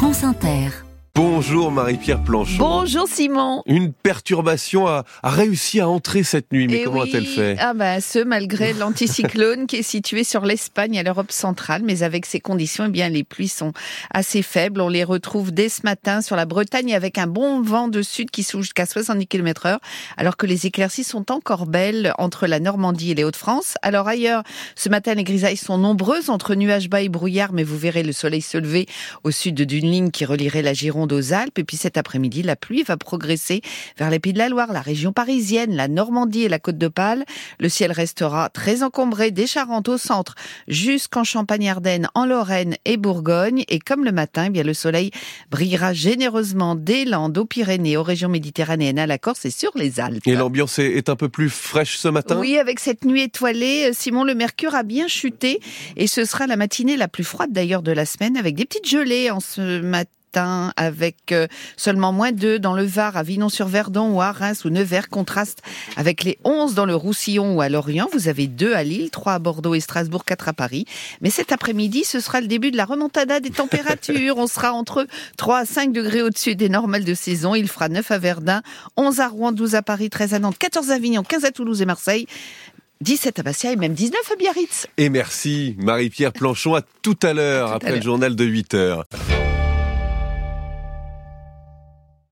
France Inter. Bonjour Marie-Pierre Planchon. Bonjour Simon. Une perturbation a, a réussi à entrer cette nuit, mais Eh comment oui, a-t-elle fait Ah bah ce malgré l'anticyclone qui est situé sur l'Espagne et l'Europe centrale, mais avec ces conditions, eh bien les pluies sont assez faibles. On les retrouve dès ce matin sur la Bretagne avec un bon vent de sud qui souffle jusqu'à 70 km heure, alors que les éclaircies sont encore belles entre la Normandie et les Hauts-de-France. Alors ailleurs, ce matin les grisailles sont nombreuses entre nuages bas et brouillard, mais vous verrez le soleil se lever au sud d'une ligne qui relierait la Gironde aux Alpes. Et puis cet après-midi, la pluie va progresser vers les Pays de la Loire, la région parisienne, la Normandie et la Côte d'Opale. Le ciel restera très encombré des Charentes au centre jusqu'en Champagne-Ardenne, en Lorraine et Bourgogne. Et comme le matin, eh bien le soleil brillera généreusement des Landes aux Pyrénées, aux régions méditerranéennes, à la Corse et sur les Alpes. Et l'ambiance est, un peu plus fraîche ce matin? Oui, avec cette nuit étoilée, euh, Simon, le mercure a bien chuté et ce sera la matinée la plus froide d'ailleurs de la semaine avec des petites gelées en ce matin avec euh, seulement moins 2 dans le Var, à Vinon-sur-Verdon ou à Reims ou Nevers, contraste avec les 11 dans le Roussillon ou à Lorient. Vous avez 2 à Lille, 3 à Bordeaux et Strasbourg, 4 à Paris. Mais cet après-midi, ce sera le début de la remontada des températures. On sera entre 3 à 5 degrés au-dessus des normales de saison. Il fera 9 à Verdun, 11 à Rouen, 12 à Paris, 13 à Nantes, 14 à Avignon, 15 à Toulouse et Marseille. 17 à Bastia et même 19 à Biarritz. Et merci Marie-Pierre Planchon. À tout à l'heure à après le journal de 8 heures.